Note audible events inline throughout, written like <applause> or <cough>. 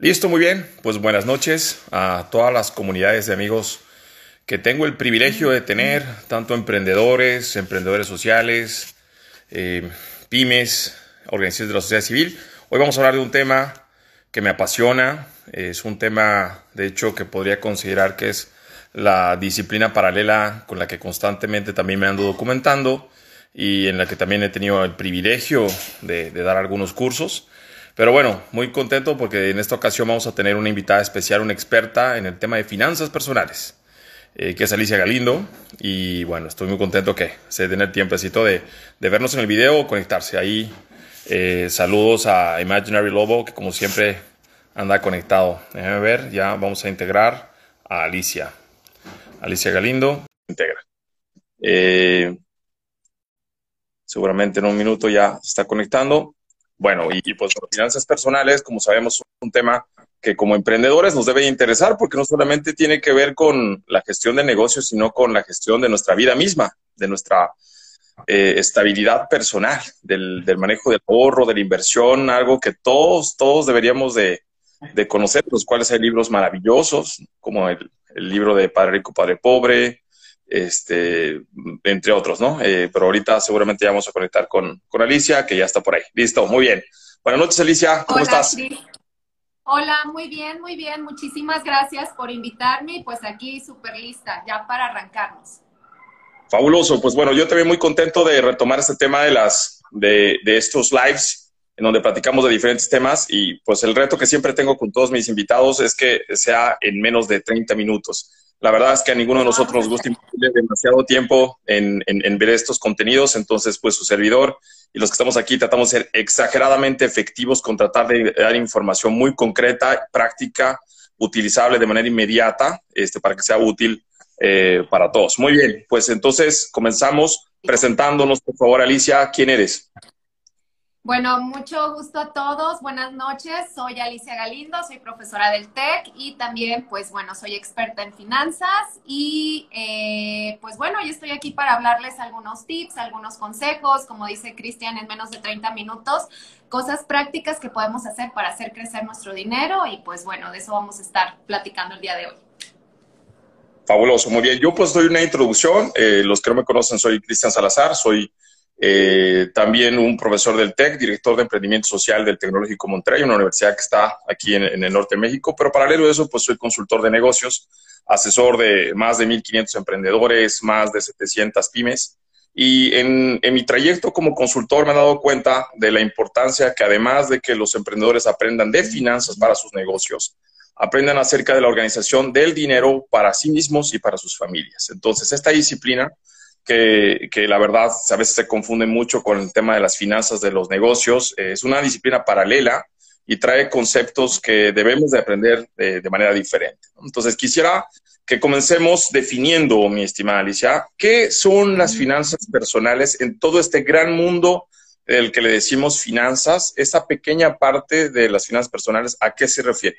Listo, muy bien. Pues buenas noches a todas las comunidades de amigos que tengo el privilegio de tener, tanto emprendedores, emprendedores sociales, eh, pymes, organizaciones de la sociedad civil. Hoy vamos a hablar de un tema que me apasiona, es un tema, de hecho, que podría considerar que es la disciplina paralela con la que constantemente también me ando documentando y en la que también he tenido el privilegio de dar algunos cursos. Pero bueno, muy contento porque en esta ocasión vamos a tener una invitada especial, una experta en el tema de finanzas personales, eh, que es Alicia Galindo. Y bueno, estoy muy contento que se den el tiempecito de, de vernos en el video o conectarse. Ahí eh, saludos a Imaginary Lobo, que como siempre anda conectado. Déjenme ver, ya vamos a integrar a Alicia. Alicia Galindo. Integra. Eh, seguramente en un minuto ya se está conectando. Bueno, y, pues las finanzas personales, como sabemos, es un tema que como emprendedores nos debe interesar porque no solamente tiene que ver con la gestión de negocios, sino con la gestión de nuestra vida misma, de nuestra eh, estabilidad personal, del, manejo del ahorro, de la inversión, algo que todos, todos deberíamos de, conocer, los cuales hay libros maravillosos, como el, el libro de Padre Rico, Padre Pobre, este, entre otros, ¿no? Eh, pero ahorita seguramente ya vamos a conectar con, con, Alicia, que ya está por ahí. Listo, muy bien. Buenas noches, Alicia, ¿cómo estás? Hola, muy bien, muy bien. Muchísimas gracias por invitarme pues aquí súper lista ya para arrancarnos. Fabuloso, pues bueno, yo también muy contento de retomar este tema de las de, de estos lives en donde platicamos de diferentes temas y pues el reto que siempre tengo con todos mis invitados es que sea en menos de 30 minutos. La verdad es que a ninguno de nosotros nos gusta invertir demasiado tiempo en, ver estos contenidos, entonces pues su servidor y los que estamos aquí tratamos de ser exageradamente efectivos con tratar de dar información muy concreta, práctica, utilizable de manera inmediata, este, para que sea útil eh, para todos. Muy bien, pues entonces comenzamos presentándonos, por favor, Alicia, ¿quién eres? Bueno, mucho gusto a todos. Buenas noches. Soy Alicia Galindo, soy profesora del TEC y también, pues bueno, soy experta en finanzas y eh, pues bueno, yo estoy aquí para hablarles algunos tips, algunos consejos, como dice Cristian, en menos de 30 minutos, cosas prácticas que podemos hacer para hacer crecer nuestro dinero y pues bueno, de eso vamos a estar platicando el día de hoy. Fabuloso, muy bien. Yo pues doy una introducción. Eh, los que no me conocen, soy Cristian Salazar, soy eh, también un profesor del TEC, director de emprendimiento social del Tecnológico Monterrey, una universidad que está aquí en, el norte de México, pero paralelo a eso, pues soy consultor de negocios, asesor de más de 1.500 emprendedores, más de 700 pymes. Y en, en, mi trayecto como consultor me he dado cuenta de la importancia que además de que los emprendedores aprendan de finanzas para sus negocios, aprendan acerca de la organización del dinero para sí mismos y para sus familias. Entonces, esta disciplina que, la verdad a veces se confunde mucho con el tema de las finanzas de los negocios. Eh, es una disciplina paralela y trae conceptos que debemos de aprender de, manera diferente. Entonces, quisiera que comencemos definiendo, mi estimada Alicia, qué son las finanzas personales en todo este gran mundo del que le decimos finanzas, esa pequeña parte de las finanzas personales, ¿a qué se refiere?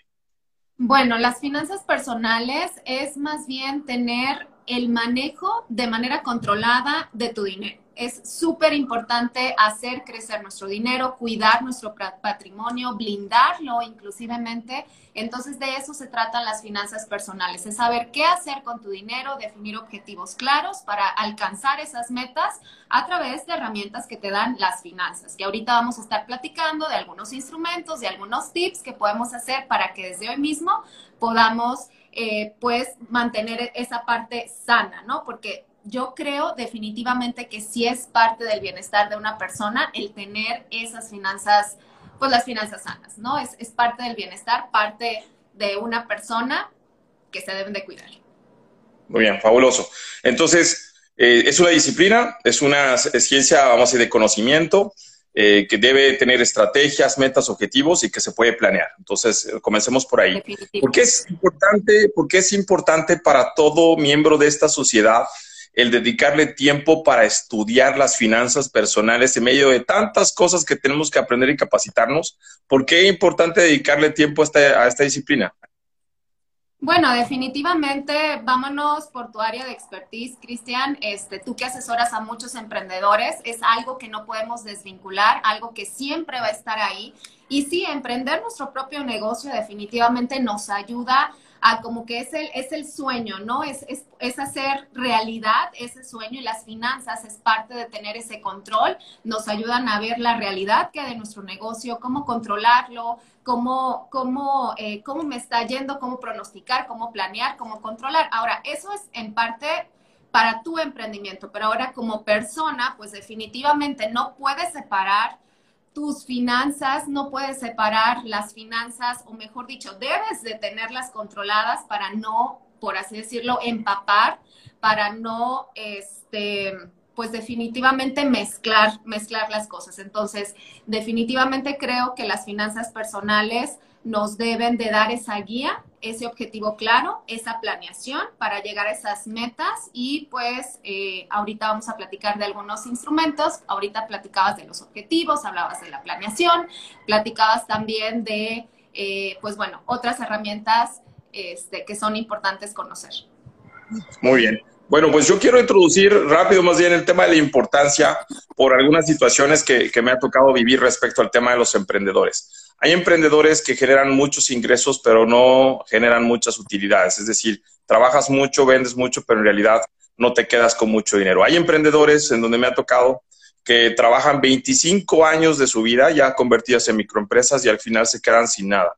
Bueno, las finanzas personales es más bien tener el manejo de manera controlada de tu dinero. Es súper importante hacer crecer nuestro dinero, cuidar nuestro patrimonio, blindarlo inclusivemente. Entonces de eso se tratan las finanzas personales, es saber qué hacer con tu dinero, definir objetivos claros para alcanzar esas metas a través de herramientas que te dan las finanzas. Que ahorita vamos a estar platicando de algunos instrumentos, de algunos tips que podemos hacer para que desde hoy mismo podamos eh, pues mantener esa parte sana, ¿no? Porque yo creo definitivamente que sí es parte del bienestar de una persona el tener esas finanzas, pues las finanzas sanas, ¿no? Es, es parte del bienestar, parte de una persona que se deben de cuidar. Muy bien, fabuloso. Entonces, eh, es una disciplina, es una ciencia, vamos a decir, de conocimiento. Eh, que debe tener estrategias, metas, objetivos y que se puede planear. Entonces, eh, comencemos por ahí. ¿Por qué es importante, por qué es importante para todo miembro de esta sociedad el dedicarle tiempo para estudiar las finanzas personales en medio de tantas cosas que tenemos que aprender y capacitarnos? ¿Por qué es importante dedicarle tiempo a esta, a esta disciplina? Bueno, definitivamente vámonos por tu área de expertise, Cristian. Este, tú que asesoras a muchos emprendedores, es algo que no podemos desvincular, algo que siempre va a estar ahí. Y sí, emprender nuestro propio negocio definitivamente nos ayuda a como que es el, es el sueño, ¿no? Es, es, es, hacer realidad ese sueño y las finanzas es parte de tener ese control. Nos ayudan a ver la realidad que hay de nuestro negocio, cómo controlarlo, cómo, cómo, eh, cómo me está yendo, cómo pronosticar, cómo planear, cómo controlar. Ahora, eso es en parte para tu emprendimiento, pero ahora como persona, pues definitivamente no puedes separar tus finanzas, no puedes separar las finanzas, o mejor dicho, debes de tenerlas controladas para no, por así decirlo, empapar, para no, este, pues definitivamente mezclar, mezclar las cosas. Entonces, definitivamente creo que las finanzas personales nos deben de dar esa guía, ese objetivo claro, esa planeación para llegar a esas metas y pues eh, ahorita vamos a platicar de algunos instrumentos, ahorita platicabas de los objetivos, hablabas de la planeación, platicabas también de, eh, pues bueno, otras herramientas este, que son importantes conocer. Muy bien. Bueno, pues yo quiero introducir rápido más bien el tema de la importancia por algunas situaciones que, que me ha tocado vivir respecto al tema de los emprendedores. Hay emprendedores que generan muchos ingresos, pero no generan muchas utilidades. Es decir, trabajas mucho, vendes mucho, pero en realidad no te quedas con mucho dinero. Hay emprendedores en donde me ha tocado que trabajan 25 años de su vida ya convertidas en microempresas y al final se quedan sin nada.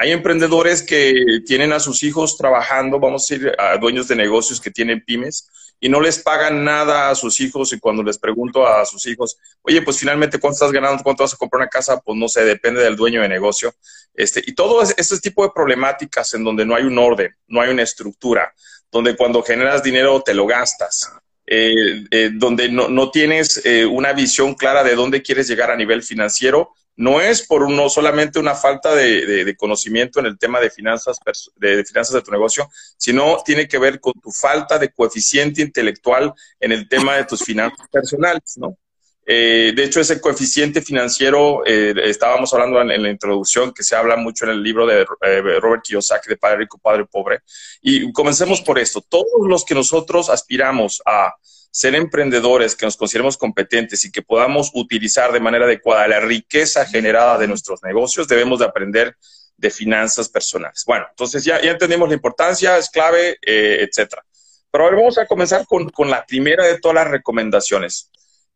Hay emprendedores que tienen a sus hijos trabajando, vamos a decir, a dueños de negocios que tienen pymes y no les pagan nada a sus hijos y cuando les pregunto a sus hijos, oye, pues finalmente cuánto estás ganando, cuánto vas a comprar una casa, pues no sé, depende del dueño de negocio. Este, y todo ese tipo de problemáticas en donde no hay un orden, no hay una estructura, donde cuando generas dinero te lo gastas, eh, eh, donde no, no tienes eh, una visión clara de dónde quieres llegar a nivel financiero, no es por no solamente una falta de, conocimiento en el tema de finanzas, de, finanzas de tu negocio, sino tiene que ver con tu falta de coeficiente intelectual en el tema de tus finanzas personales, ¿no? Eh, de hecho, ese coeficiente financiero, eh, estábamos hablando en, la introducción, que se habla mucho en el libro de eh, Robert Kiyosaki, de Padre Rico, Padre Pobre. Y comencemos por esto. Todos los que nosotros aspiramos a ser emprendedores, que nos consideremos competentes y que podamos utilizar de manera adecuada la riqueza generada de nuestros negocios, debemos de aprender de finanzas personales. Bueno, entonces ya, ya entendimos la importancia, es clave, eh, etcétera. Pero ahora vamos a comenzar con, con la primera de todas las recomendaciones.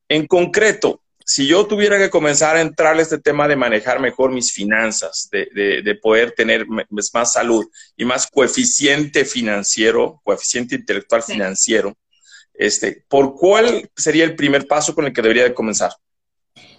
En concreto, si yo tuviera que comenzar a entrar a este tema de manejar mejor mis finanzas, de, de, de, poder tener más salud y más coeficiente financiero, coeficiente intelectual financiero, este, ¿Por cuál sería el primer paso con el que debería de comenzar?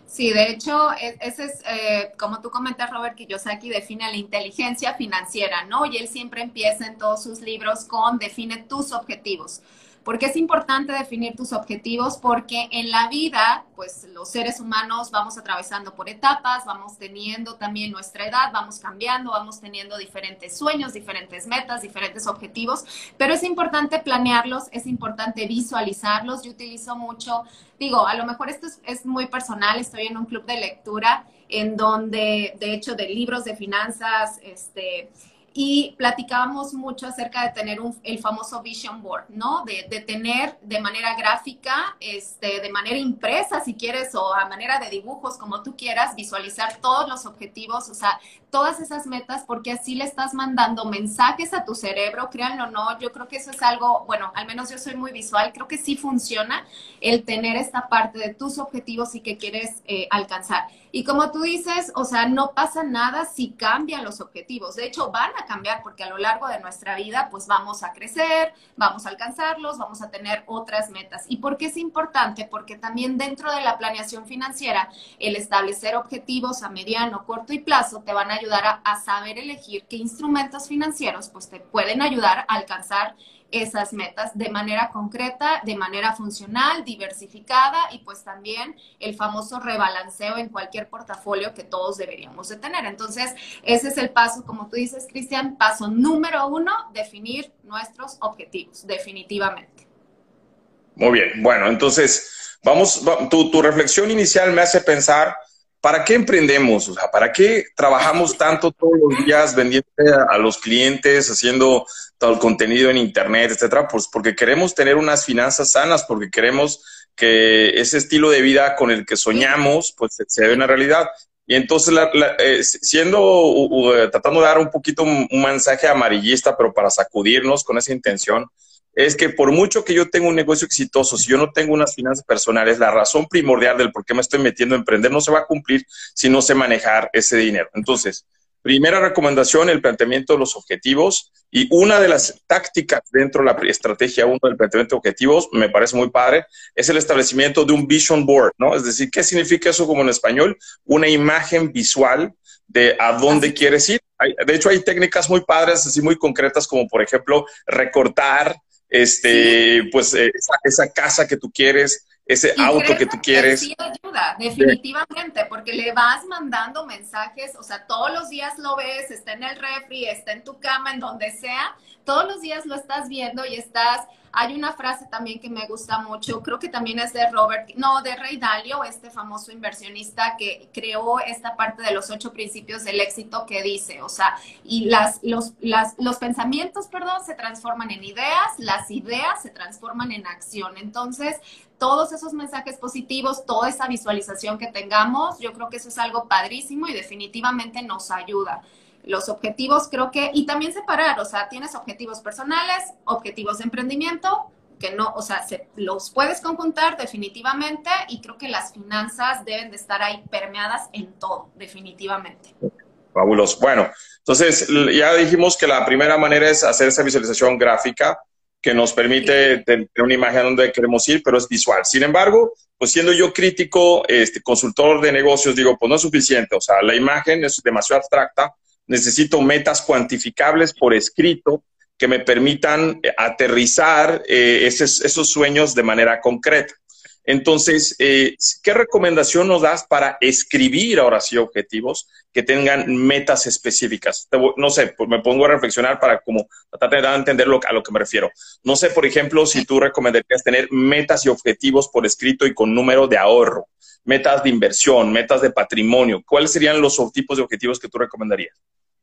Sí, de hecho, e, ese es, eh, como tú comentas, Robert Kiyosaki define la inteligencia financiera, ¿no? Y él siempre empieza en todos sus libros con define tus objetivos. Porque es importante definir tus objetivos? Porque en la vida, pues los seres humanos vamos atravesando por etapas, vamos teniendo también nuestra edad, vamos cambiando, vamos teniendo diferentes sueños, diferentes metas, diferentes objetivos, pero es importante planearlos, es importante visualizarlos. Yo utilizo mucho, digo, a lo mejor esto es, muy personal, estoy en un club de lectura en donde, de hecho, de libros de finanzas, este, y platicábamos mucho acerca de tener un, el famoso vision board, ¿no? De, de, tener de manera gráfica, este, de manera impresa, si quieres, o a manera de dibujos, como tú quieras, visualizar todos los objetivos, o sea, todas esas metas, porque así le estás mandando mensajes a tu cerebro, créanlo o no, yo creo que eso es algo, bueno, al menos yo soy muy visual, creo que sí funciona el tener esta parte de tus objetivos y que quieres eh, alcanzar. Y como tú dices, o sea, no pasa nada si cambian los objetivos. De hecho, van a cambiar porque a lo largo de nuestra vida, pues vamos a crecer, vamos a alcanzarlos, vamos a tener otras metas. ¿Y por qué es importante? Porque también dentro de la planeación financiera, el establecer objetivos a mediano, corto y plazo te van a ayudar a, saber elegir qué instrumentos financieros pues te pueden ayudar a alcanzar esas metas de manera concreta, de manera funcional, diversificada y pues también el famoso rebalanceo en cualquier portafolio que todos deberíamos de tener. Entonces, ese es el paso, como tú dices, Cristian, paso número uno, definir nuestros objetivos, definitivamente. Muy bien, bueno, entonces, vamos, tu reflexión inicial me hace pensar ¿para qué emprendemos? O sea, ¿para qué trabajamos tanto todos los días vendiendo a, los clientes, haciendo todo el contenido en internet, etcétera? Pues porque queremos tener unas finanzas sanas, porque queremos que ese estilo de vida con el que soñamos, pues se vea una realidad. Y entonces, eh, siendo, tratando de dar un poquito un, mensaje amarillista, pero para sacudirnos con esa intención, es que por mucho que yo tenga un negocio exitoso, si yo no tengo unas finanzas personales, la razón primordial del por qué me estoy metiendo a emprender no se va a cumplir si no sé manejar ese dinero. Entonces, primera recomendación, el planteamiento de los objetivos. Y una de las tácticas dentro de la estrategia 1 del planteamiento de objetivos, me parece muy padre, es el establecimiento de un vision board, ¿no? Es decir, ¿qué significa eso como en español? Una imagen visual de a dónde quieres ir. de hecho, hay técnicas muy padres, así muy concretas, como por ejemplo recortar este, pues eh, esa, casa que tú quieres, ese auto que tú quieres. Sí ayuda, definitivamente, porque le vas mandando mensajes, o sea, todos los días lo ves, está en el refri, está en tu cama, en donde sea, todos los días lo estás viendo y estás hay una frase también que me gusta mucho, creo que también es de Robert, no, de Ray Dalio, este famoso inversionista que creó esta parte de los ocho principios del éxito que dice, o sea, y las, los, las, los pensamientos, perdón, se transforman en ideas, las ideas se transforman en acción. Entonces, todos esos mensajes positivos, toda esa visualización que tengamos, yo creo que eso es algo padrísimo y definitivamente nos ayuda los objetivos creo que, y también separar, o sea, tienes objetivos personales, objetivos de emprendimiento, que no, o sea, se, los puedes conjuntar definitivamente y creo que las finanzas deben de estar ahí permeadas en todo, definitivamente. Fabuloso. Bueno, entonces ya dijimos que la primera manera es hacer esa visualización gráfica que nos permite tener una imagen donde queremos ir, pero es visual. Sin embargo, pues siendo yo crítico, este, consultor de negocios, digo, pues no es suficiente. O sea, la imagen es demasiado abstracta necesito metas cuantificables por escrito que me permitan eh, aterrizar eh, esos, sueños de manera concreta. Entonces, eh, ¿qué recomendación nos das para escribir ahora sí objetivos que tengan metas específicas? no sé, pues me pongo a reflexionar para como tratar de entender a lo que me refiero. No sé, por ejemplo, si tú recomendarías tener metas y objetivos por escrito y con número de ahorro, metas de inversión, metas de patrimonio. ¿Cuáles serían los tipos de objetivos que tú recomendarías?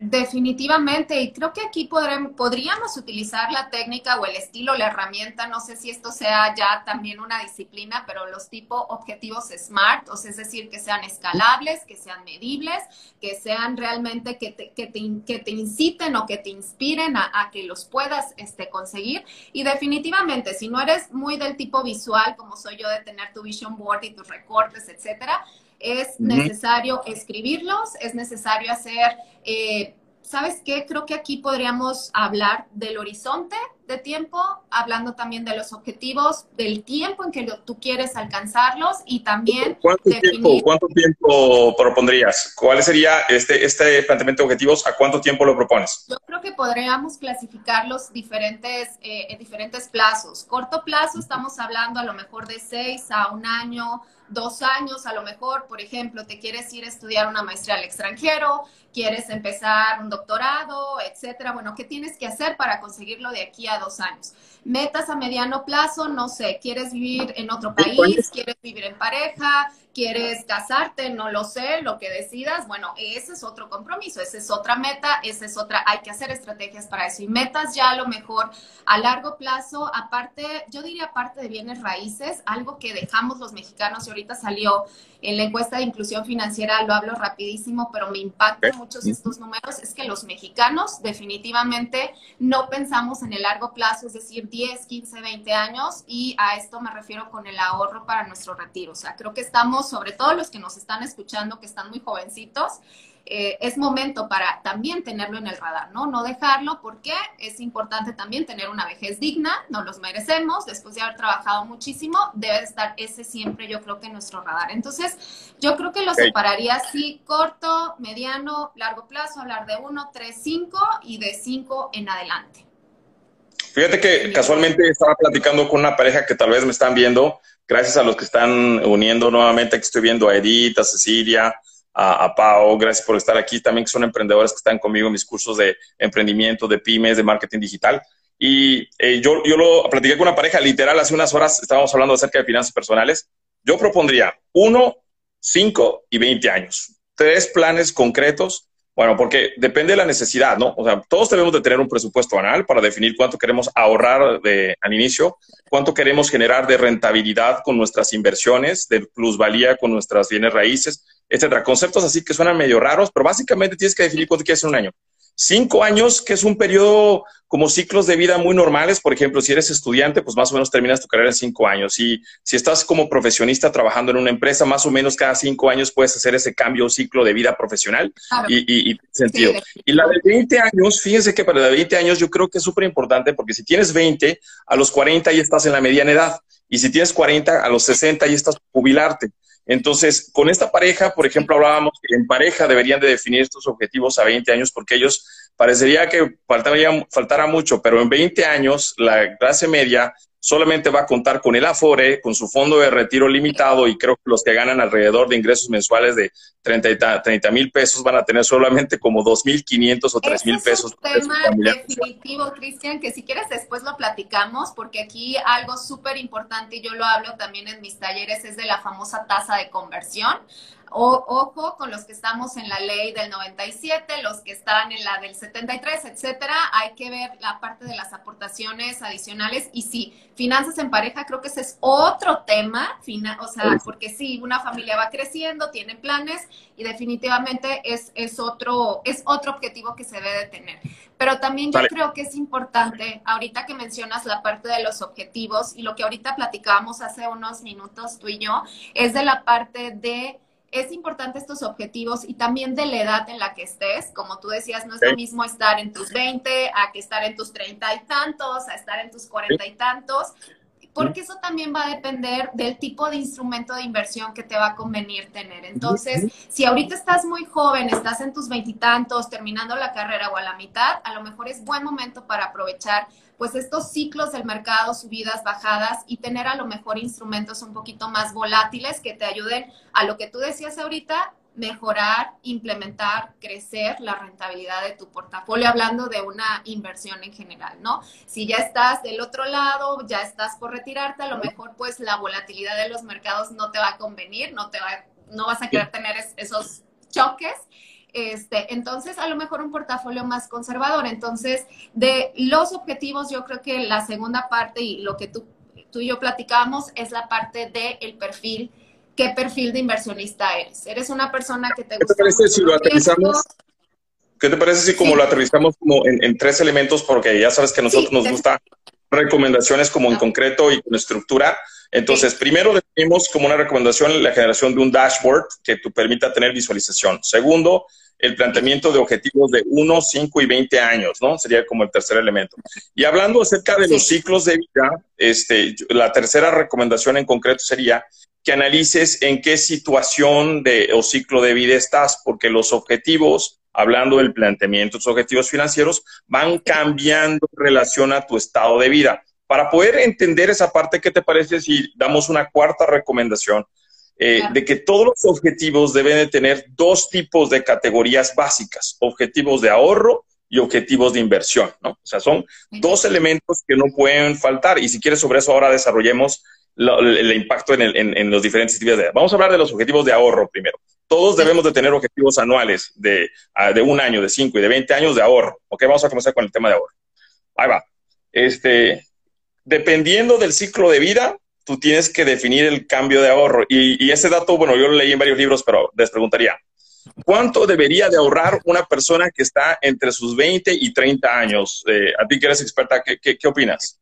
Definitivamente, y creo que aquí podríamos utilizar la técnica o el estilo, la herramienta, no sé si esto sea ya también una disciplina, pero los tipos objetivos SMART, o sea, es decir, que sean escalables, que sean medibles, que sean realmente que te, que te, inciten o que te inspiren a, que los puedas este, conseguir. Y definitivamente, si no eres muy del tipo visual, como soy yo de tener tu vision board y tus recortes, etcétera, es necesario escribirlos, es necesario hacer, eh, ¿sabes qué? Creo que aquí podríamos hablar del horizonte tiempo, hablando también de los objetivos, del tiempo en que tú quieres alcanzarlos y también... ¿Cuánto, tiempo, ¿cuánto tiempo propondrías? ¿Cuál sería este, este planteamiento de objetivos? ¿A cuánto tiempo lo propones? Yo creo que podríamos clasificarlos diferentes, eh, en diferentes plazos. Corto plazo estamos hablando a lo mejor de seis a un año, dos años, a lo mejor, por ejemplo, te quieres ir a estudiar una maestría al extranjero, quieres empezar un doctorado, etcétera. Bueno, ¿qué tienes que hacer para conseguirlo de aquí a dos años? Metas a mediano plazo, no sé, quieres vivir en otro país, quieres vivir en pareja, quieres casarte, no lo sé, lo que decidas, bueno, ese es otro compromiso, esa es otra meta, esa es otra, hay que hacer estrategias para eso. Y metas ya a lo mejor a largo plazo, aparte, yo diría aparte de bienes raíces, algo que dejamos los mexicanos y ahorita salió en la encuesta de inclusión financiera, lo hablo rapidísimo, pero me impactan muchos estos números, es que los mexicanos definitivamente no pensamos en el largo plazo, es decir, 10, 15, 20 años y a esto me refiero con el ahorro para nuestro retiro, o sea, creo que estamos sobre todo los que nos están escuchando, que están muy jovencitos, eh, es momento para también tenerlo en el radar, ¿no? No dejarlo porque es importante también tener una vejez digna, nos los merecemos, después de haber trabajado muchísimo, debe estar ese siempre yo creo que en nuestro radar. Entonces, yo creo que lo separaría así, corto, mediano, largo plazo, hablar de uno, tres, cinco y de cinco en adelante. Fíjate que casualmente estaba platicando con una pareja que tal vez me están viendo, gracias a los que están uniendo nuevamente, que estoy viendo a Edith, a Cecilia, a, Pau, gracias por estar aquí, también que son emprendedores que están conmigo en mis cursos de emprendimiento, de pymes, de marketing digital. Y eh, yo, yo lo platiqué con una pareja, literal, hace unas horas estábamos hablando acerca de finanzas personales. Yo propondría, uno, 5 y 20 años. Tres planes concretos bueno, porque depende de la necesidad, ¿no? O sea, todos debemos de tener un presupuesto anual para definir cuánto queremos ahorrar de, al inicio, cuánto queremos generar de rentabilidad con nuestras inversiones, de plusvalía con nuestras bienes raíces, etcétera. Conceptos así que suenan medio raros, pero básicamente tienes que definir cuánto quieres en un año. Cinco años, que es un periodo como ciclos de vida muy normales. Por ejemplo, si eres estudiante, pues más o menos terminas tu carrera en cinco años. Y si estás como profesionista trabajando en una empresa, más o menos cada cinco años puedes hacer ese cambio, ciclo de vida profesional y, y, sentido. y la de 20 años, fíjense que para la de 20 años yo creo que es súper importante porque si tienes 20, a los 40 ya estás en la mediana edad. Y si tienes 40, a los 60 ya estás jubilarte. Entonces, con esta pareja, por ejemplo, hablábamos que en pareja deberían de definir estos objetivos a 20 años porque ellos parecería que faltaría, faltara mucho, pero en 20 años la clase media solamente va a contar con el Afore, con su fondo de retiro limitado y creo que los que ganan alrededor de ingresos mensuales de 30 mil pesos van a tener solamente como 2.500 o 3 mil pesos. Es un tema definitivo, Cristian, que si quieres después lo platicamos, porque aquí algo súper importante, y yo lo hablo también en mis talleres, es de la famosa tasa de conversión. O, ojo con los que estamos en la ley del 97, los que están en la del 73, etcétera. Hay que ver la parte de las aportaciones adicionales. Y sí, finanzas en pareja, creo que ese es otro tema. o sea, porque sí, una familia va creciendo, tiene planes y definitivamente es, es, otro, es otro objetivo que se debe de tener. Pero también yo creo que es importante, ahorita que mencionas la parte de los objetivos y lo que ahorita platicábamos hace unos minutos tú y yo, es de la parte de es importante estos objetivos y también de la edad en la que estés. Como tú decías, no es lo mismo estar en tus 20 a que estar en tus 30 y tantos, a estar en tus 40 y tantos, porque eso también va a depender del tipo de instrumento de inversión que te va a convenir tener. Entonces, si ahorita estás muy joven, estás en tus veintitantos, terminando la carrera o a la mitad, a lo mejor es buen momento para aprovechar pues estos ciclos del mercado, subidas, bajadas y tener a lo mejor instrumentos un poquito más volátiles que te ayuden a lo que tú decías ahorita, mejorar, implementar, crecer la rentabilidad de tu portafolio, hablando de una inversión en general, ¿no? Si ya estás del otro lado, ya estás por retirarte, a lo mejor pues la volatilidad de los mercados no te va a convenir, no te va, no vas a querer tener esos choques este, entonces, a lo mejor un portafolio más conservador. Entonces, de los objetivos, yo creo que la segunda parte y lo que tú, tú y yo platicábamos es la parte del el perfil. ¿Qué perfil de inversionista eres? ¿Eres una persona que te gusta? ¿Qué te parece si lo aterrizamos? ¿Qué te parece si como lo aterrizamos como en, tres elementos? Porque ya sabes que a nosotros nos gusta recomendaciones como en concreto y con estructura. Entonces, primero definimos como una recomendación la generación de un dashboard que te permita tener visualización. Segundo, el planteamiento de objetivos de 1, 5 y 20 años, ¿no? Sería como el tercer elemento. Y hablando acerca de los ciclos de vida, este, la tercera recomendación en concreto sería que analices en qué situación de, o ciclo de vida estás, porque los objetivos, hablando del planteamiento, los objetivos financieros, van cambiando en relación a tu estado de vida. Para poder entender esa parte, ¿qué te parece si damos una cuarta recomendación? Eh, de que todos los objetivos deben de tener dos tipos de categorías básicas, objetivos de ahorro y objetivos de inversión, ¿no? O sea, son dos elementos que no pueden faltar y si quieres sobre eso ahora desarrollemos el, impacto en, los diferentes tipos de... Vamos a hablar de los objetivos de ahorro primero. Todos debemos de tener objetivos anuales de, ah, de un año, de cinco y de 20 años de ahorro. Ok, vamos a comenzar con el tema de ahorro. Ahí va. Este, dependiendo del ciclo de vida, tú tienes que definir el cambio de ahorro. Y, ese dato, bueno, yo lo leí en varios libros, pero les preguntaría, ¿cuánto debería de ahorrar una persona que está entre sus 20 y 30 años? Eh, a ti que eres experta, ¿qué, qué, opinas?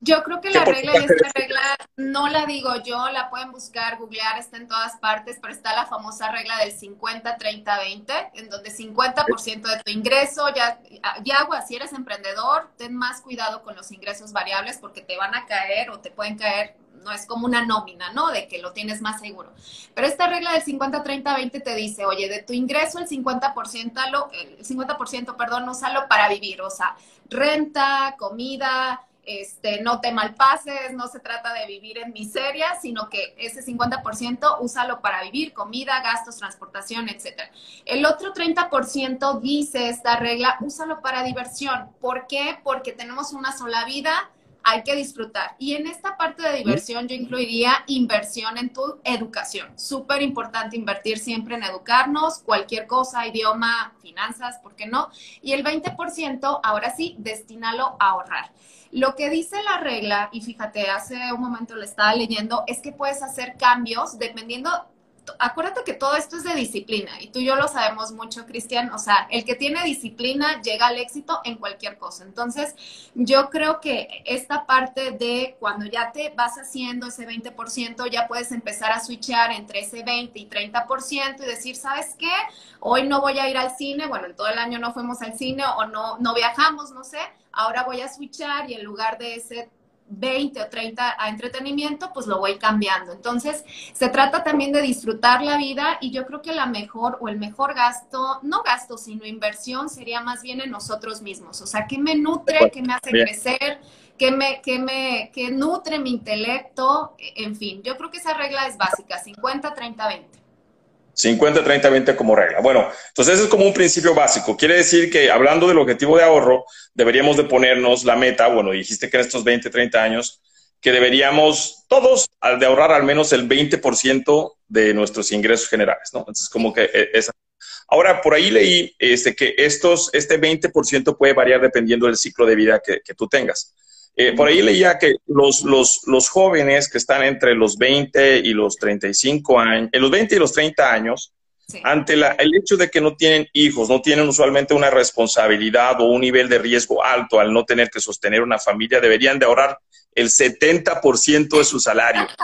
Yo creo que la regla, esta regla no la digo yo, la pueden buscar, googlear, está en todas partes, pero está la famosa regla del 50-30-20, en donde 50% de tu ingreso, ya, ya si eres emprendedor, ten más cuidado con los ingresos variables porque te van a caer o te pueden caer no es como una nómina, ¿no? De que lo tienes más seguro. Pero esta regla del 50-30-20 te dice, oye, de tu ingreso el 50%, el 50%, perdón, úsalo para vivir, o sea, renta, comida, este, no te malpases, no se trata de vivir en miseria, sino que ese 50% úsalo para vivir, comida, gastos, transportación, etc. El otro 30% dice esta regla, úsalo para diversión. ¿Por qué? Porque tenemos una sola vida, hay que disfrutar. Y en esta parte de diversión yo incluiría inversión en tu educación. Súper importante invertir siempre en educarnos, cualquier cosa, idioma, finanzas, ¿por qué no? Y el 20%, ahora sí, destínalo a ahorrar. Lo que dice la regla, y fíjate, hace un momento lo estaba leyendo, es que puedes hacer cambios dependiendo acuérdate que todo esto es de disciplina y tú y yo lo sabemos mucho, Cristian. O sea, el que tiene disciplina llega al éxito en cualquier cosa. Entonces, yo creo que esta parte de cuando ya te vas haciendo ese 20%, ya puedes empezar a switchear entre ese 20 y 30% y decir, ¿sabes qué? Hoy no voy a ir al cine. Bueno, en todo el año no fuimos al cine o no, no viajamos, no sé. Ahora voy a switchar y en lugar de ese 20 o 30 a entretenimiento, pues lo voy cambiando. Entonces, se trata también de disfrutar la vida y yo creo que la mejor o el mejor gasto, no gasto, sino inversión sería más bien en nosotros mismos. O sea, ¿qué me nutre, qué me hace crecer, qué me, qué me, qué nutre mi intelecto? En fin, yo creo que esa regla es básica, 50, 30, 20. 50, 30, 20 como regla. Bueno, entonces ese es como un principio básico. Quiere decir que hablando del objetivo de ahorro, deberíamos de ponernos la meta, bueno, dijiste que en estos 20, 30 años, que deberíamos todos ahorrar al menos el 20% de nuestros ingresos generales, ¿no? Entonces, como que eh, esa. Ahora, por ahí leí este, que estos, este 20% puede variar dependiendo del ciclo de vida que, que tú tengas. Eh, por ahí leía que los, los, los, jóvenes que están entre los 20 y los 35 años, en los 20 y los 30 años, ante la, el hecho de que no tienen hijos, no tienen usualmente una responsabilidad o un nivel de riesgo alto al no tener que sostener una familia, deberían de ahorrar el 70% de su salario. <laughs>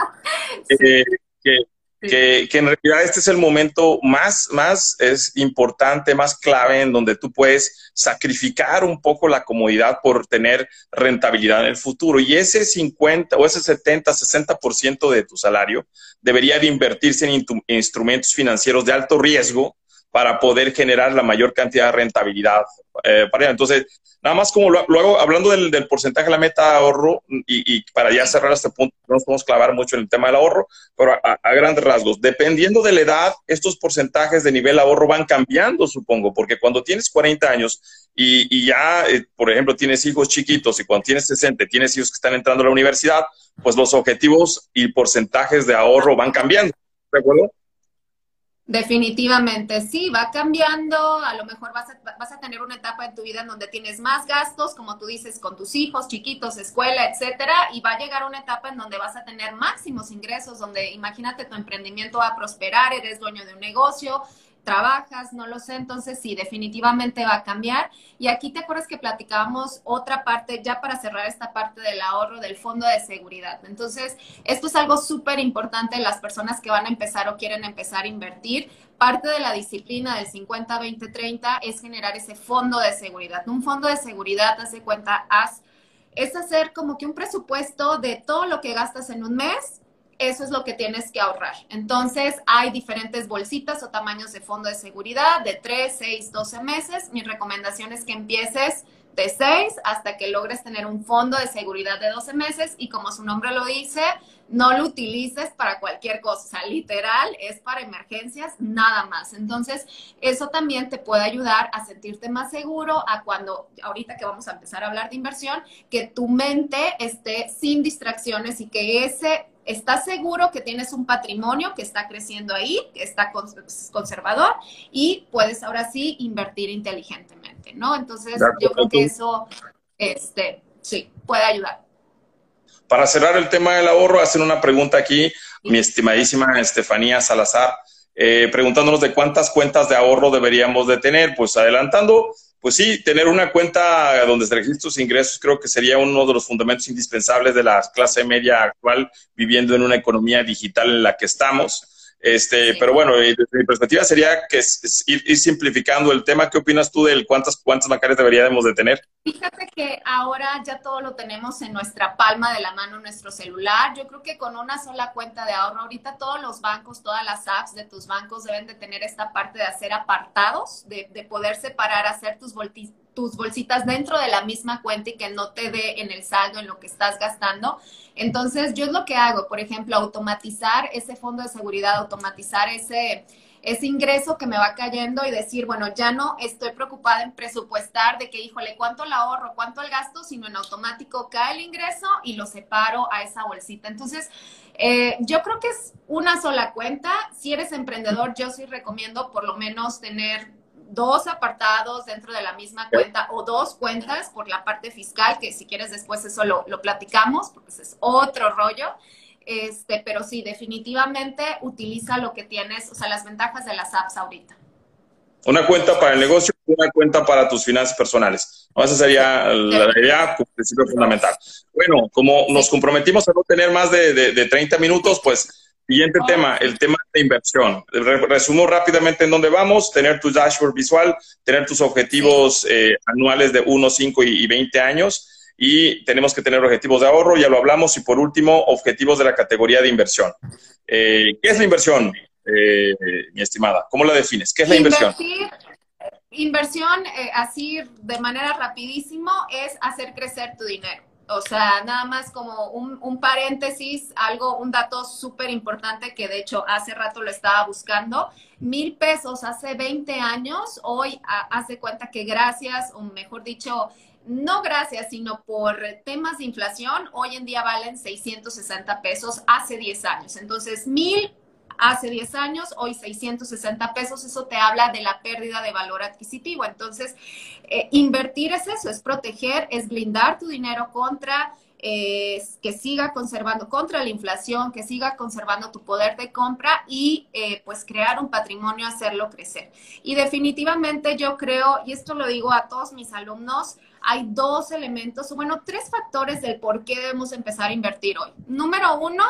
Eh, que, que, en realidad este es el momento más, más es importante, más clave en donde tú puedes sacrificar un poco la comodidad por tener rentabilidad en el futuro. Y ese 50 o ese 70, 60% de tu salario debería de invertirse en instrumentos financieros de alto riesgo para poder generar la mayor cantidad de rentabilidad eh, para Entonces, nada más como luego, hablando del, porcentaje de la meta de ahorro, y, para ya cerrar este punto, no nos podemos clavar mucho en el tema del ahorro, pero a, grandes rasgos, dependiendo de la edad, estos porcentajes de nivel ahorro van cambiando, supongo, porque cuando tienes 40 años y, ya, eh, por ejemplo, tienes hijos chiquitos y cuando tienes 60, tienes hijos que están entrando a la universidad, pues los objetivos y porcentajes de ahorro van cambiando. ¿De acuerdo? Definitivamente, sí, va cambiando, a lo mejor vas a, vas a tener una etapa en tu vida en donde tienes más gastos, como tú dices, con tus hijos chiquitos, escuela, etcétera, y va a llegar una etapa en donde vas a tener máximos ingresos, donde imagínate tu emprendimiento va a prosperar, eres dueño de un negocio, trabajas, no lo sé, entonces sí, definitivamente va a cambiar. Y aquí te acuerdas que platicábamos otra parte, ya para cerrar esta parte del ahorro del fondo de seguridad. Entonces, esto es algo súper importante las personas que van a empezar o quieren empezar a invertir. Parte de la disciplina del 50, 20, 30 es generar ese fondo de seguridad. Un fondo de seguridad, hace cuenta, haz, es hacer como que un presupuesto de todo lo que gastas en un mes eso es lo que tienes que ahorrar. Entonces, hay diferentes bolsitas o tamaños de fondo de seguridad de 3, 6, 12 meses. Mi recomendación es que empieces de 6 hasta que logres tener un fondo de seguridad de 12 meses y como su nombre lo dice, no lo utilices para cualquier cosa, literal es para emergencias, nada más. Entonces, eso también te puede ayudar a sentirte más seguro a cuando, ahorita que vamos a empezar a hablar de inversión, que tu mente esté sin distracciones y que ese estás seguro que tienes un patrimonio que está creciendo ahí, que está conservador y puedes ahora sí invertir inteligentemente, ¿no? Entonces, yo creo que eso, este, sí, puede ayudar. Para cerrar el tema del ahorro, hacen una pregunta aquí, mi estimadísima Estefanía Salazar, eh, preguntándonos de cuántas cuentas de ahorro deberíamos de tener. Pues adelantando, pues sí, tener una cuenta donde se registren tus ingresos creo que sería uno de los fundamentos indispensables de la clase media actual viviendo en una economía digital en la que estamos. Este, Pero bueno, desde mi perspectiva sería que es, ir, simplificando el tema. ¿Qué opinas tú de cuántas cuentas bancarias deberíamos de tener? Fíjate que ahora ya todo lo tenemos en nuestra palma de la mano, en nuestro celular. Yo creo que con una sola cuenta de ahorro, ahorita todos los bancos, todas las apps de tus bancos deben de tener esta parte de hacer apartados, de, de poder separar, hacer tus tus bolsitas dentro de la misma cuenta y que no te dé en el saldo en lo que estás gastando. Entonces, yo es lo que hago, por ejemplo, automatizar ese fondo de seguridad, automatizar ese, ese ingreso que me va cayendo y decir, bueno, ya no estoy preocupada en presupuestar de que, híjole, ¿cuánto el ahorro, cuánto el gasto? Sino en automático cae el ingreso y lo separo a esa bolsita. Entonces, eh, yo creo que es una sola cuenta. Si eres emprendedor, yo sí recomiendo por lo menos tener dos apartados dentro de la misma cuenta o dos cuentas por la parte fiscal, que si quieres después eso lo, lo platicamos, porque ese es otro rollo. Este, pero sí, definitivamente utiliza lo que tienes, o sea, las ventajas de las apps ahorita. Una cuenta para el negocio, una cuenta para tus finanzas personales. Esa sería la idea, como principio fundamental. Bueno, como nos comprometimos a no tener más de, de, 30 minutos, pues siguiente oh. tema, el tema de inversión. Resumo rápidamente en dónde vamos, tener tu dashboard visual, tener tus objetivos eh, anuales de 1, 5 y 20 años y tenemos que tener objetivos de ahorro, ya lo hablamos, y por último, objetivos de la categoría de inversión. Eh, ¿Qué es la inversión, eh, mi estimada? ¿Cómo la defines? ¿Qué es la inversión? Inversión, eh, así de manera rapidísimo, es hacer crecer tu dinero. O sea, nada más como un, un paréntesis, algo, un dato súper importante que de hecho hace rato lo estaba buscando. Mil pesos hace 20 años, hoy hace cuenta que gracias, o mejor dicho, no gracias, sino por temas de inflación, hoy en día valen 660 pesos hace 10 años. Entonces, mil hace 10 años, hoy 660 pesos, eso te habla de la pérdida de valor adquisitivo. Entonces, eh, invertir es eso, es proteger, es blindar tu dinero contra que siga conservando contra la inflación, que siga conservando tu poder de compra y eh, pues crear un patrimonio, hacerlo crecer. Y definitivamente yo creo, y esto lo digo a todos mis alumnos, hay dos elementos, bueno, tres factores del por qué debemos empezar a invertir hoy. Número uno,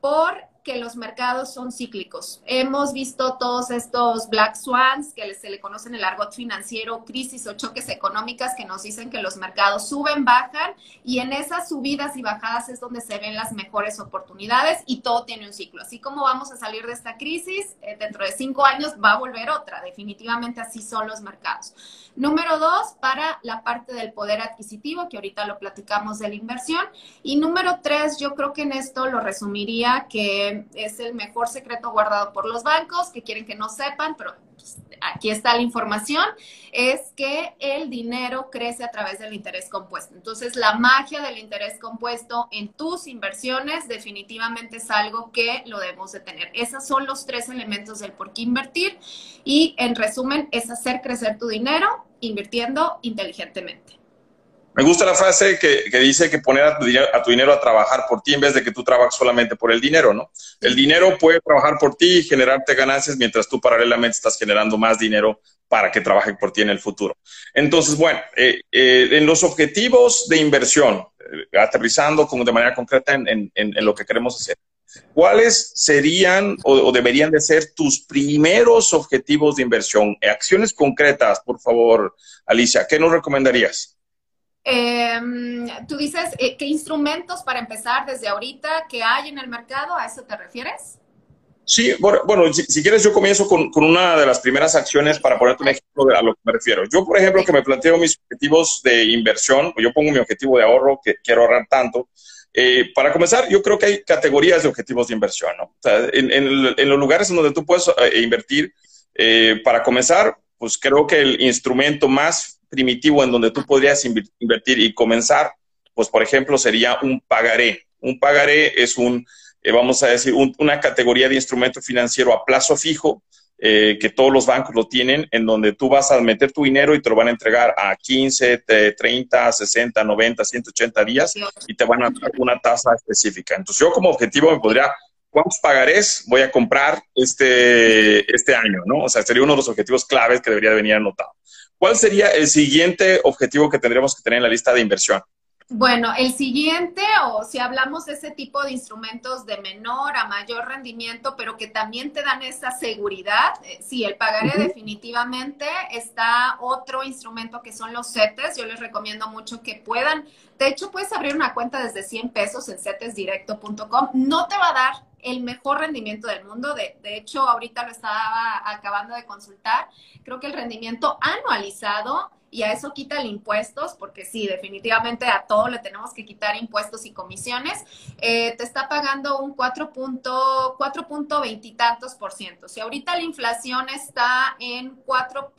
por que los mercados son cíclicos. Hemos visto todos estos black swans que se le conocen el argot financiero, crisis o choques económicas que nos dicen que los mercados suben, bajan y en esas subidas y bajadas es donde se ven las mejores oportunidades y todo tiene un ciclo. Así como vamos a salir de esta crisis, eh, dentro de cinco años va a volver otra. Definitivamente así son los mercados. Número dos, para la parte del poder adquisitivo, que ahorita lo platicamos de la inversión. Y número tres, yo creo que en esto lo resumiría que es el mejor secreto guardado por los bancos, que quieren que no sepan, pero pues, aquí está la información, es que el dinero crece a través del interés compuesto. Entonces, la magia del interés compuesto en tus inversiones definitivamente es algo que lo debemos de tener. Esos son los tres elementos del por qué invertir y, en resumen, es hacer crecer tu dinero invirtiendo inteligentemente. Me gusta la frase que, dice que poner a tu, dinero, a trabajar por ti en vez de que tú trabajes solamente por el dinero, ¿no? El dinero puede trabajar por ti y generarte ganancias mientras tú paralelamente estás generando más dinero para que trabaje por ti en el futuro. Entonces, bueno, eh, eh, en los objetivos de inversión, eh, aterrizando como de manera concreta en, lo que queremos hacer, ¿cuáles serían o, o, deberían de ser tus primeros objetivos de inversión? Acciones concretas, por favor, Alicia, ¿qué nos recomendarías? Em, tú dices, eh, ¿qué instrumentos para empezar desde ahorita que hay en el mercado? ¿A eso te refieres? Sí, bueno, si, quieres yo comienzo con, una de las primeras acciones para ponerte un ejemplo de a lo que me refiero. Yo, por ejemplo, que me planteo mis objetivos de inversión, yo pongo mi objetivo de ahorro, que quiero ahorrar tanto. Eh, para comenzar, yo creo que hay categorías de objetivos de inversión. ¿no? en, los lugares en donde tú puedes eh, invertir, para comenzar, pues creo que el instrumento más primitivo en donde tú podrías invertir y comenzar, pues por ejemplo sería un pagaré. Un pagaré es un, eh, vamos a decir, una categoría de instrumento financiero a plazo fijo eh, que todos los bancos lo tienen, en donde tú vas a meter tu dinero y te lo van a entregar a 15, 30, 60, 90, 180 días y te van a dar una tasa específica. Entonces yo como objetivo me podría ¿cuántos pagarés voy a comprar este, este año? ¿no? O sea, sería uno de los objetivos claves que debería venir anotado. ¿Cuál sería el siguiente objetivo que tendríamos que tener en la lista de inversión? Bueno, el siguiente, o si hablamos de ese tipo de instrumentos de menor a mayor rendimiento, pero que también te dan esa seguridad, eh, sí, el pagaré definitivamente. Está otro instrumento que son los CETES. Yo les recomiendo mucho que puedan. De hecho, puedes abrir una cuenta desde 100 pesos en cetesdirecto.com. No te va a dar el mejor rendimiento del mundo. De, de, hecho, ahorita lo estaba acabando de consultar. Creo que el rendimiento anualizado y a eso quita el impuestos, porque sí, definitivamente a todo le tenemos que quitar impuestos y comisiones, eh, te está pagando un 4.20 y tantos por ciento. Si ahorita la inflación está en 4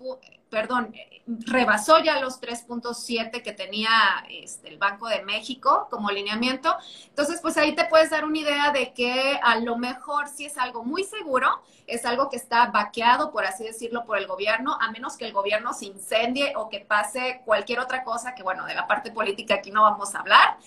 perdón, rebasó ya los 3.7 que tenía este, el Banco de México como lineamiento. Entonces, pues ahí te puedes dar una idea de que a lo mejor si es algo muy seguro, es algo que está vaqueado, por así decirlo, por el gobierno, a menos que el gobierno se incendie o que pase cualquier otra cosa, que bueno, de la parte política aquí no vamos a hablar.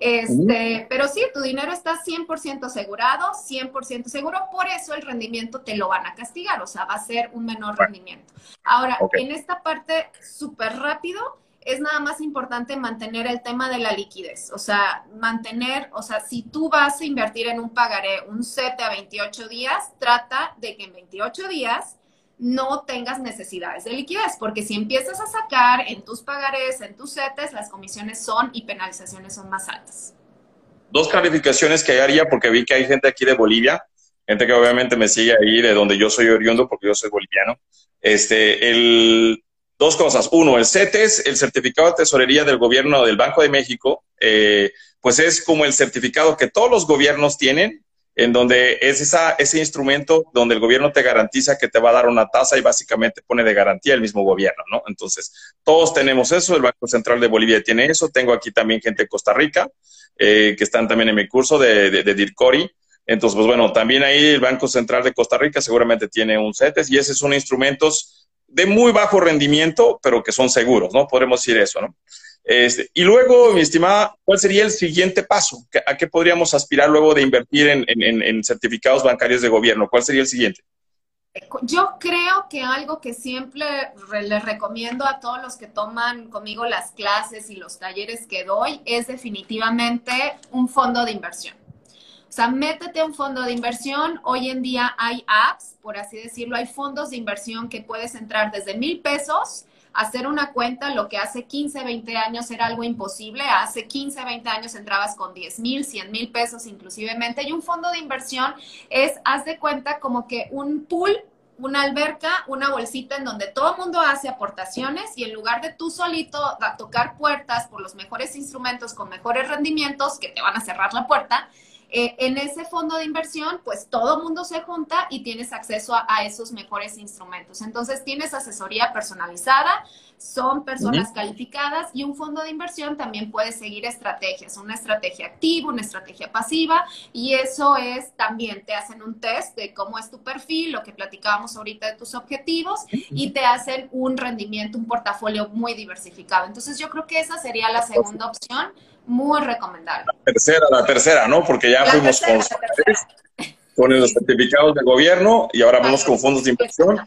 Este, pero sí, tu dinero está 100% asegurado, 100% seguro, por eso el rendimiento te lo van a castigar, o sea, va a ser un menor rendimiento. Ahora, en esta parte súper rápido, es nada más importante mantener el tema de la liquidez, o sea, mantener, o sea, si tú vas a invertir en un pagaré, un 7 a 28 días, trata de que en 28 días no tengas necesidades de liquidez, porque si empiezas a sacar en tus pagarés, en tus CETES, las comisiones son y penalizaciones son más altas. Dos clarificaciones que haría, porque vi que hay gente aquí de Bolivia, gente que obviamente me sigue ahí de donde yo soy oriundo, porque yo soy boliviano. Este, el, dos cosas. Uno, el CETES, el certificado de tesorería del gobierno del Banco de México, eh, pues es como el certificado que todos los gobiernos tienen en donde es esa, ese instrumento donde el gobierno te garantiza que te va a dar una tasa y básicamente pone de garantía el mismo gobierno, ¿no? Entonces, todos tenemos eso, el Banco Central de Bolivia tiene eso, tengo aquí también gente de Costa Rica, eh, que están también en mi curso de, de, DIRCORI, entonces, pues bueno, también ahí el Banco Central de Costa Rica seguramente tiene un CETES y esos son instrumentos de muy bajo rendimiento, pero que son seguros, ¿no? Podemos decir eso, ¿no? Este, y luego, mi estimada, ¿cuál sería el siguiente paso? ¿A qué podríamos aspirar luego de invertir en, certificados bancarios de gobierno? ¿Cuál sería el siguiente? Yo creo que algo que siempre les recomiendo a todos los que toman conmigo las clases y los talleres que doy es definitivamente un fondo de inversión. O sea, métete a un fondo de inversión. Hoy en día hay apps, por así decirlo, hay fondos de inversión que puedes entrar desde mil pesos hacer una cuenta, lo que hace 15, 20 años era algo imposible. Hace 15, 20 años entrabas con 10 mil, 100 mil pesos inclusivemente. Y un fondo de inversión es, haz de cuenta, como que un pool una alberca, una bolsita en donde todo el mundo hace aportaciones y en lugar de tú solito tocar puertas por los mejores instrumentos con mejores rendimientos que te van a cerrar la puerta, eh, en ese fondo de inversión, pues todo mundo se junta y tienes acceso a, esos mejores instrumentos. Entonces, tienes asesoría personalizada, son personas calificadas y un fondo de inversión también puede seguir estrategias, una estrategia activa, una estrategia pasiva y eso es también, te hacen un test de cómo es tu perfil, lo que platicábamos ahorita de tus objetivos y te hacen un rendimiento, un portafolio muy diversificado. Entonces, yo creo que esa sería la segunda opción muy recomendable. La tercera, la tercera, ¿no? Porque ya fuimos con, los certificados de gobierno y ahora vamos con fondos de inversión.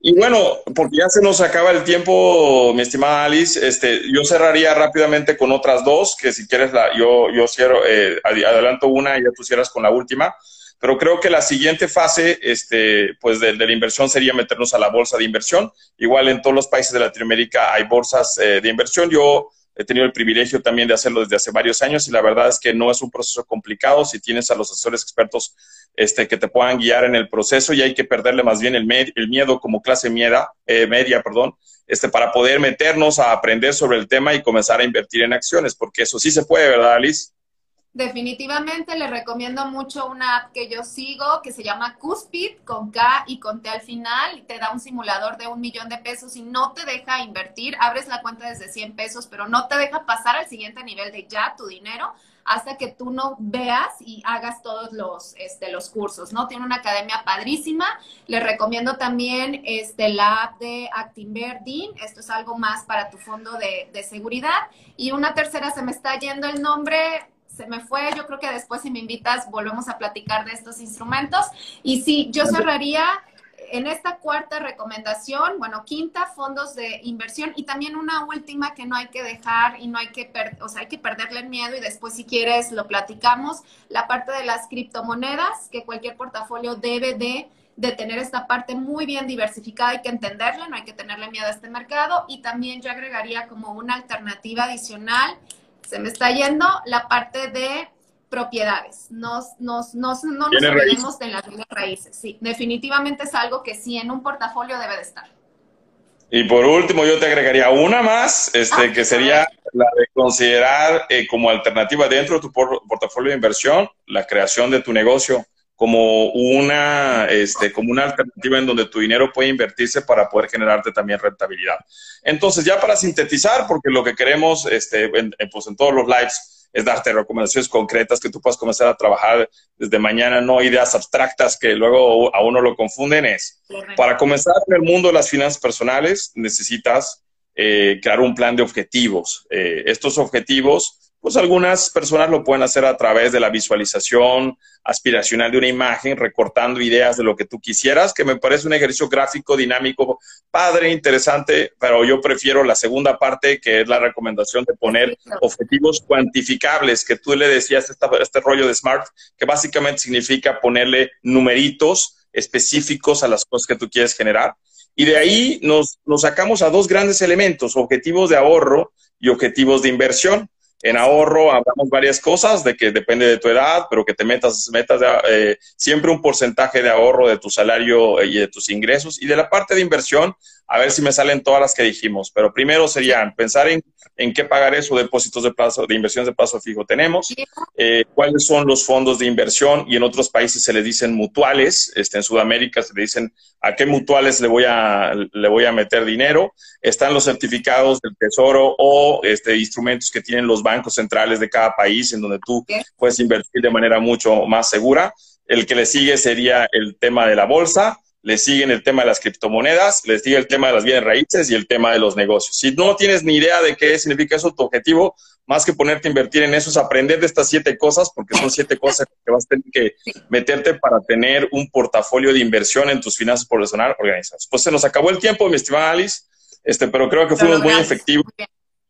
Y bueno, porque ya se nos acaba el tiempo, mi estimada Alice, este, yo cerraría rápidamente con otras dos, que si quieres, la, yo, yo cierro, eh, adelanto una y ya tú cierras con la última. Pero creo que la siguiente fase, este, pues de, la inversión sería meternos a la bolsa de inversión. Igual en todos los países de Latinoamérica hay bolsas eh, de inversión. Yo He tenido el privilegio también de hacerlo desde hace varios años y la verdad es que no es un proceso complicado si tienes a los asesores expertos este, que te puedan guiar en el proceso y hay que perderle más bien el, el miedo como clase media, eh, media perdón, este, para poder meternos a aprender sobre el tema y comenzar a invertir en acciones, porque eso sí se puede, ¿verdad, Alice? Definitivamente les recomiendo mucho una app que yo sigo que se llama Cuspid con K y con T al final te da un simulador de un millón de pesos y no te deja invertir. Abres la cuenta desde 100 pesos, pero no te deja pasar al siguiente nivel de ya tu dinero hasta que tú no veas y hagas todos los, este, los cursos, ¿no? Tiene una academia padrísima. Les recomiendo también este, la app de Actinverding. Esto es algo más para tu fondo de, de seguridad. Y una tercera, se me está yendo el nombre, se me fue, yo creo que después si me invitas volvemos a platicar de estos instrumentos. Y sí, yo cerraría en esta cuarta recomendación, bueno, quinta, fondos de inversión y también una última que no hay que dejar y no hay que, o sea, hay que perderle el miedo y después si quieres lo platicamos, la parte de las criptomonedas, que cualquier portafolio debe de, de tener esta parte muy bien diversificada, hay que entenderle, no hay que tenerle miedo a este mercado. Y también yo agregaría como una alternativa adicional se me está yendo la parte de propiedades. Nos, nos, nos, no nos olvidemos de las raíces. Sí, definitivamente es algo que sí en un portafolio debe de estar. Y por último, yo te agregaría una más, este, ah, que sería la de considerar eh, como alternativa dentro de tu portafolio de inversión la creación de tu negocio como una, este, como una alternativa en donde tu dinero puede invertirse para poder generarte también rentabilidad. Entonces, ya para sintetizar, porque lo que queremos este, pues en todos los lives es darte recomendaciones concretas que tú puedas comenzar a trabajar desde mañana, no ideas abstractas que luego a uno lo confunden. Es para comenzar en el mundo de las finanzas personales necesitas eh, crear un plan de objetivos. Eh, estos objetivos pues algunas personas lo pueden hacer a través de la visualización aspiracional de una imagen, recortando ideas de lo que tú quisieras, que me parece un ejercicio gráfico, dinámico, padre, interesante, pero yo prefiero la segunda parte, que es la recomendación de poner objetivos cuantificables, que tú le decías este, este rollo de SMART, que básicamente significa ponerle numeritos específicos a las cosas que tú quieres generar. Y de ahí nos, nos sacamos a dos grandes elementos, objetivos de ahorro y objetivos de inversión. En ahorro hablamos varias cosas, de que depende de tu edad, pero que te metas, metas eh, siempre un porcentaje de ahorro de tu salario y de tus ingresos. Y de la parte de inversión, a ver si me salen todas las que dijimos. Pero primero serían pensar en, en qué pagar esos depósitos de plazo, de inversiones de plazo fijo tenemos, eh, cuáles son los fondos de inversión y en otros países se les dicen mutuales, este, en Sudamérica se le dicen a qué mutuales le voy a, le voy a meter dinero están los certificados del Tesoro o este, instrumentos que tienen los bancos centrales de cada país en donde tú puedes invertir de manera mucho más segura. El que le sigue sería el tema de la bolsa, le siguen el tema de las criptomonedas, le sigue el tema de las bienes raíces y el tema de los negocios. Si no tienes ni idea de qué significa eso, tu objetivo, más que ponerte a invertir en eso, es aprender de estas siete cosas, porque son siete cosas que vas a tener que meterte para tener un portafolio de inversión en tus finanzas personales organizadas. Pues se nos acabó el tiempo, mi estimada Alice. Este, pero creo que fuimos muy efectivos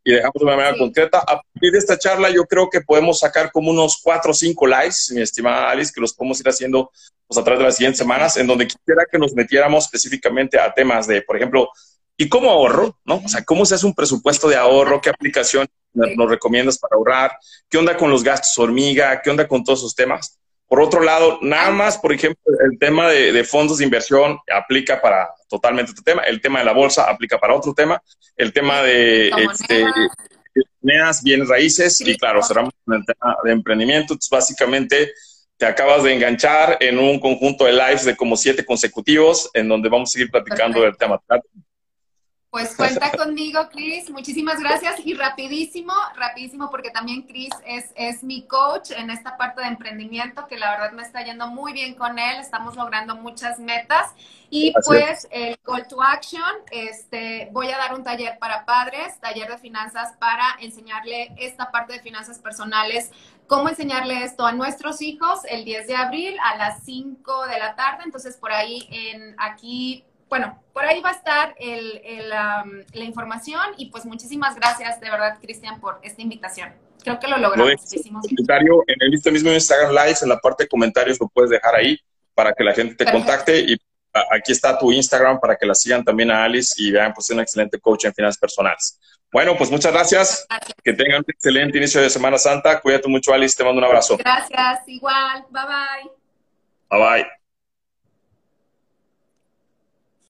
y dejamos de una manera concreta. A partir de esta charla, yo creo que podemos sacar como unos cuatro o cinco likes, mi estimada Alice, que los podemos ir haciendo pues, a través de las siguientes semanas, en donde quisiera que nos metiéramos específicamente a temas de, por ejemplo, ¿y cómo ahorro? ¿no? O sea, ¿cómo se hace un presupuesto de ahorro? ¿Qué aplicación nos recomiendas para ahorrar? ¿Qué onda con los gastos hormiga? ¿Qué onda con todos esos temas? Por otro lado, nada más, por ejemplo, el tema de, fondos de inversión aplica para totalmente otro tema, el tema de la bolsa aplica para otro tema, el tema de este, monedas, bienes raíces y claro, cerramos con el tema de emprendimiento. Entonces, básicamente, te acabas de enganchar en un conjunto de lives de como siete consecutivos en donde vamos a seguir platicando del tema. Pues <laughs> cuenta conmigo, Chris. Muchísimas gracias. Y rapidísimo, rapidísimo, porque también Chris es, es mi coach en esta parte de emprendimiento, que la verdad me está yendo muy bien con él. Estamos logrando muchas metas. Y pues el call to action, este, voy a dar un taller para padres, taller de finanzas para enseñarle esta parte de finanzas personales cómo enseñarle esto a nuestros hijos el 10 de abril a las 5 de la tarde. Entonces, por ahí en aquí bueno, por ahí va a estar la información y pues muchísimas gracias de verdad, Cristian, por esta invitación. Creo que lo logramos. comentario en el mismo Instagram Live, en la parte de comentarios lo puedes dejar ahí para que la gente te contacte y aquí está tu Instagram para que la sigan también a Alice y vean, pues es un excelente coach en finanzas personales. Bueno, pues muchas gracias. Que tengan un excelente inicio de Semana Santa. Cuídate mucho, Alice. Te mando un abrazo. Gracias, igual. Bye bye. Bye bye.